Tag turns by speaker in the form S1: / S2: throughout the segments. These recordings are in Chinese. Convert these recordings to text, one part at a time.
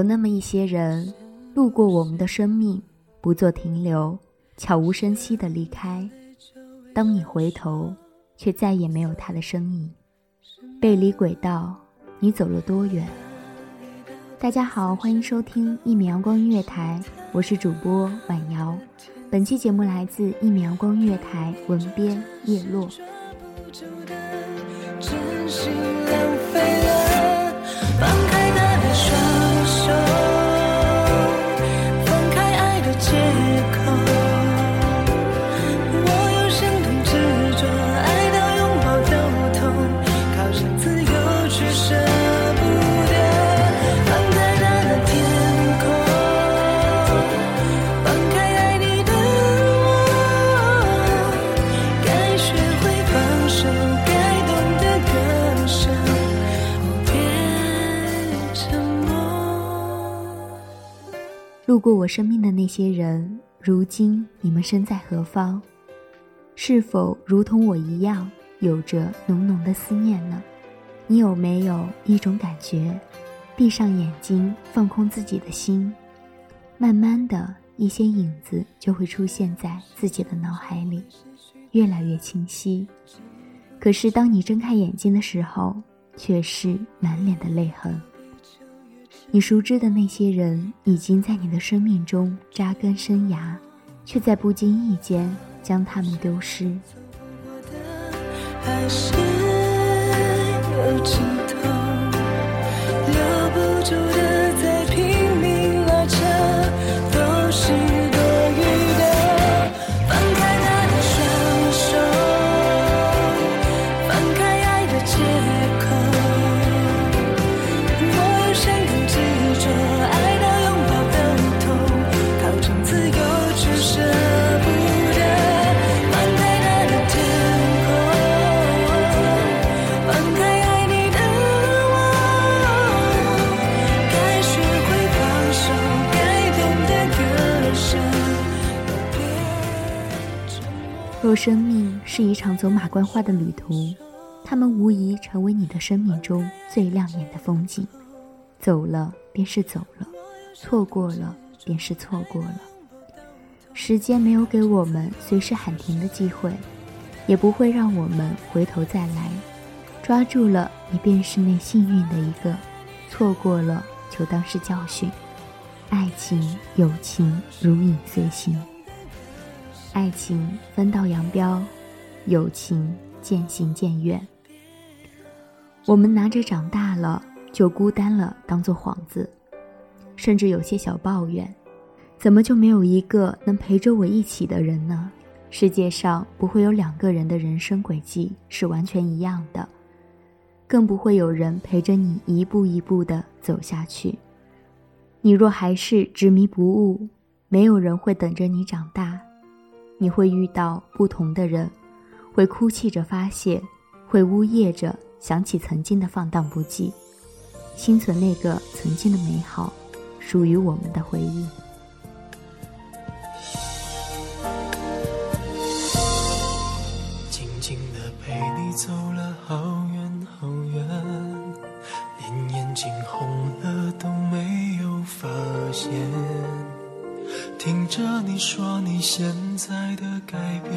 S1: 有那么一些人，路过我们的生命，不做停留，悄无声息地离开。当你回头，却再也没有他的身影。背离轨道，你走了多远？大家好，欢迎收听一米阳光音乐台，我是主播婉瑶。本期节目来自一米阳光音乐台，文编叶落。路过我生命的那些人，如今你们身在何方？是否如同我一样，有着浓浓的思念呢？你有没有一种感觉，闭上眼睛，放空自己的心，慢慢的一些影子就会出现在自己的脑海里，越来越清晰。可是当你睁开眼睛的时候，却是满脸的泪痕。你熟知的那些人，已经在你的生命中扎根生涯，却在不经意间将他们丢失。
S2: 还是有尽头，留不住的
S1: 若生命是一场走马观花的旅途，他们无疑成为你的生命中最亮眼的风景。走了便是走了，错过了便是错过了。时间没有给我们随时喊停的机会，也不会让我们回头再来。抓住了，你便是那幸运的一个；错过了，就当是教训。爱情、友情如影随形。爱情分道扬镳，友情渐行渐远。我们拿着长大了就孤单了当做幌子，甚至有些小抱怨：怎么就没有一个能陪着我一起的人呢？世界上不会有两个人的人生轨迹是完全一样的，更不会有人陪着你一步一步的走下去。你若还是执迷不悟，没有人会等着你长大，你会遇到不同的人，会哭泣着发泄，会呜咽着想起曾经的放荡不羁，心存那个曾经的美好，属于我们的回忆。
S2: 静静的陪你走了好远好远，连眼睛红了都没有发现。听着你说你现在的改变，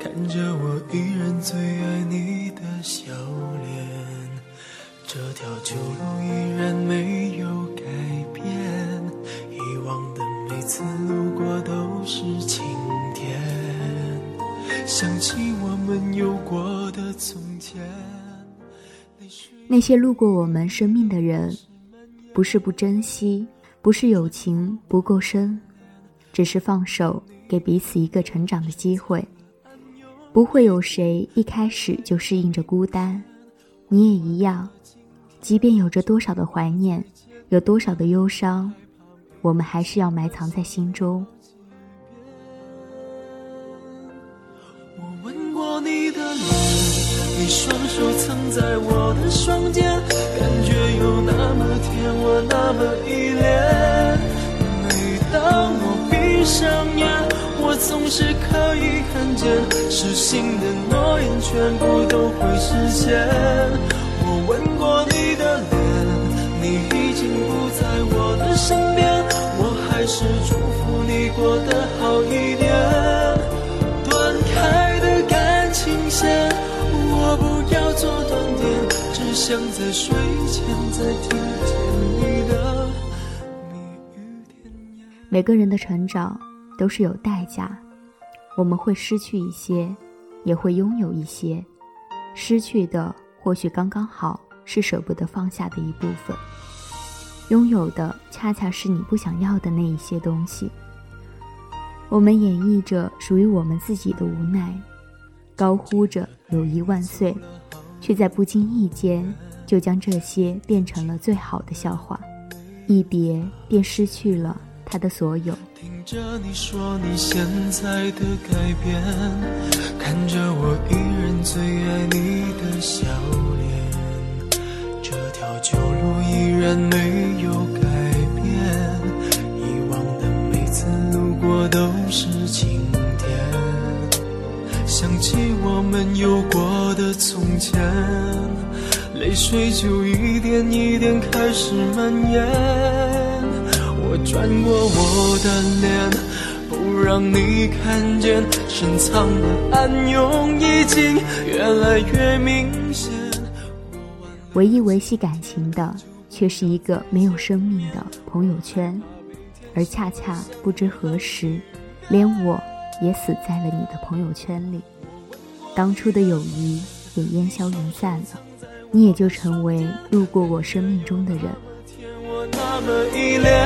S2: 看着我依然最爱你的笑脸，这条旧路依然没有改变，以往的每次路过都是晴天，想起我们有过的从前。
S1: 那些路过我们生命的人，不是不珍惜，不是友情不够深。只是放手，给彼此一个成长的机会。不会有谁一开始就适应着孤单，你也一样。即便有着多少的怀念，有多少的忧伤，我们还是要埋藏在心中。
S2: 我吻过你的脸，你双手曾在我的双肩，以看见，失信的诺言全部都会实现。我吻过你的脸，你已经不在我的身边，我还是祝福你过得好一点。断开的感情线，我不要做断点，只想在睡前再听见你的。
S1: 每个人的成长都是有代价，我们会失去一些，也会拥有一些。失去的或许刚刚好是舍不得放下的一部分，拥有的恰恰是你不想要的那一些东西。我们演绎着属于我们自己的无奈，高呼着友谊万岁，却在不经意间就将这些变成了最好的笑话。一别便失去了。他的所有。
S2: 着你说你现在的改变，看着我依然最爱你的笑脸，这条旧路依然没有改变，以往的每次路过都是晴天，想起我们有过的从前，泪水就一点一点开始蔓延。转过我的脸，不让你看见深藏的暗涌已经越来越明显。
S1: 唯一维系感情的，却是一个没有生命的朋友圈，而恰恰不知何时，连我也死在了你的朋友圈里。当初的友谊也烟消云散了，你也就成为路过我生命中的人。
S2: 那么依恋，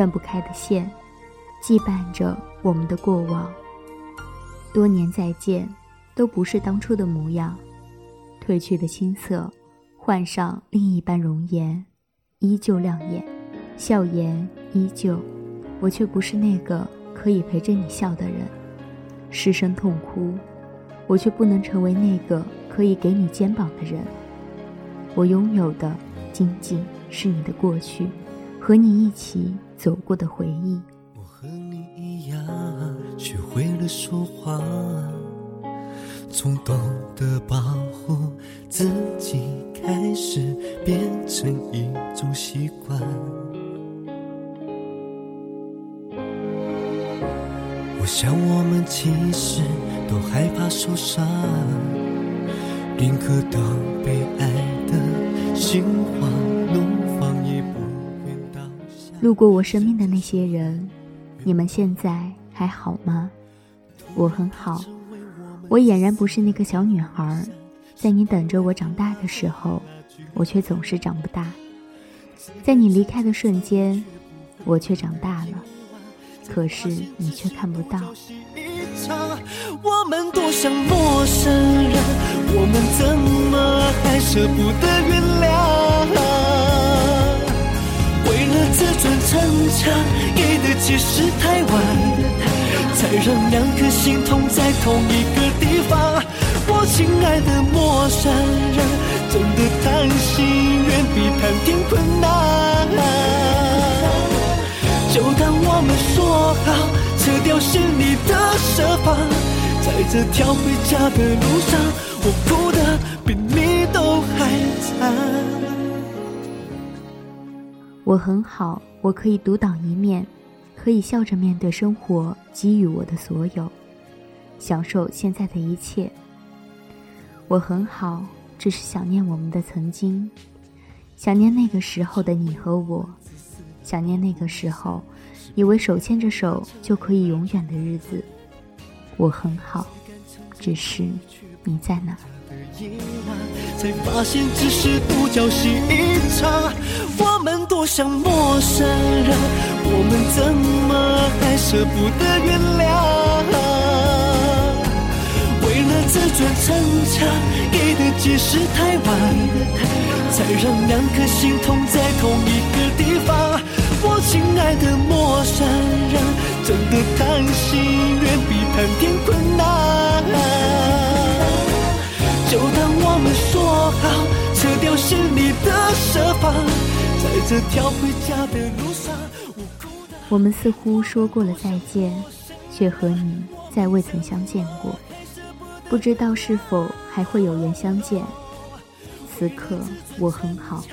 S1: 断不开的线，羁绊着我们的过往。多年再见，都不是当初的模样。褪去的青涩，换上另一般容颜，依旧亮眼，笑颜依旧。我却不是那个可以陪着你笑的人。失声痛哭，我却不能成为那个可以给你肩膀的人。我拥有的，仅仅是你的过去。和你一起走过的回忆。
S2: 我和你一样，学会了说话，从懂得保护自己开始，变成一种习惯。
S3: 我想我们其实都害怕受伤，宁可当被爱的心花怒放，也不愿当下。
S1: 路过我生命的那些人，你们现在还好吗？我很好，我俨然不是那个小女孩，在你等着我长大的时候，我却总是长不大；在你离开的瞬间，我却长大了，可是你却看不到。
S3: 我们多像陌生人，我们怎么还舍不得原谅？强，给的解释太晚，才让两颗心痛在同一个地方。我亲爱的陌生人，真的谈心远比谈天困难。就当我们说好，撤掉心里的设防，在这条回家的路上，我哭的比你都还惨。
S1: 我很好，我可以独当一面，可以笑着面对生活给予我的所有，享受现在的一切。我很好，只是想念我们的曾经，想念那个时候的你和我。想念那个时候，以为手牵着手就可以永远的日子。我很好，只是你在哪？
S3: 才发现只是独角戏一场。我们多像陌生人，我们怎么还舍不得原谅？为了自尊逞强，给的解释太晚，才让两颗心痛在同一个地方。我亲爱的陌生人，真的谈心远比谈天困难。心里的设防，在这条回家的路上，我
S1: 们似乎说过了再见，却和你再未曾相见过，不知道是否还会有缘相见。此刻我很好，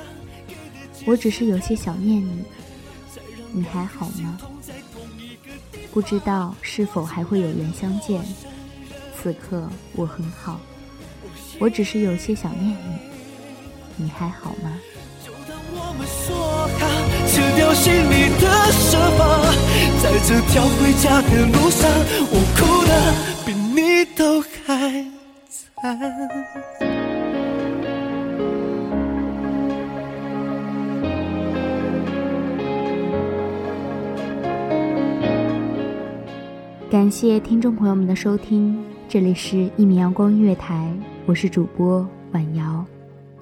S1: 我只是有些想念你。你还好吗？不知道是否还会有缘相见。此刻我很好，我只是有些想念你。你还好吗？
S3: 就当我们说好，撤掉心里的设防，在这条回家的路上，我哭的比你都还惨。
S1: 感谢听众朋友们的收听，这里是《一米阳光音乐台》，我是主播婉瑶，